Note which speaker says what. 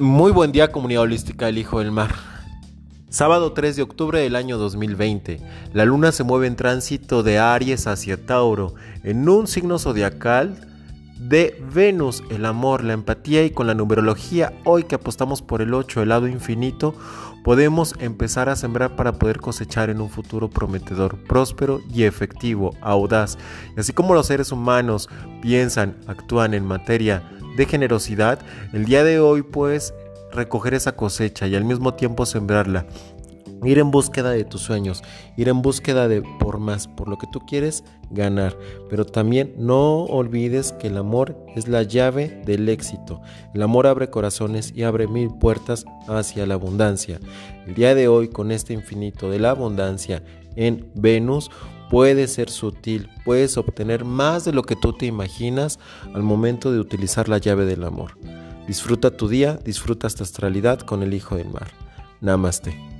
Speaker 1: Muy buen día comunidad holística El Hijo del Mar. Sábado 3 de octubre del año 2020. La luna se mueve en tránsito de Aries hacia Tauro, en un signo zodiacal de Venus, el amor, la empatía y con la numerología, hoy que apostamos por el 8, el lado infinito, podemos empezar a sembrar para poder cosechar en un futuro prometedor, próspero y efectivo, audaz. Y así como los seres humanos piensan, actúan en materia de generosidad, el día de hoy puedes recoger esa cosecha y al mismo tiempo sembrarla. Ir en búsqueda de tus sueños, ir en búsqueda de por más, por lo que tú quieres ganar. Pero también no olvides que el amor es la llave del éxito. El amor abre corazones y abre mil puertas hacia la abundancia. El día de hoy con este infinito de la abundancia en Venus puede ser sutil, puedes obtener más de lo que tú te imaginas al momento de utilizar la llave del amor. Disfruta tu día, disfruta esta astralidad con el Hijo del Mar. Namaste.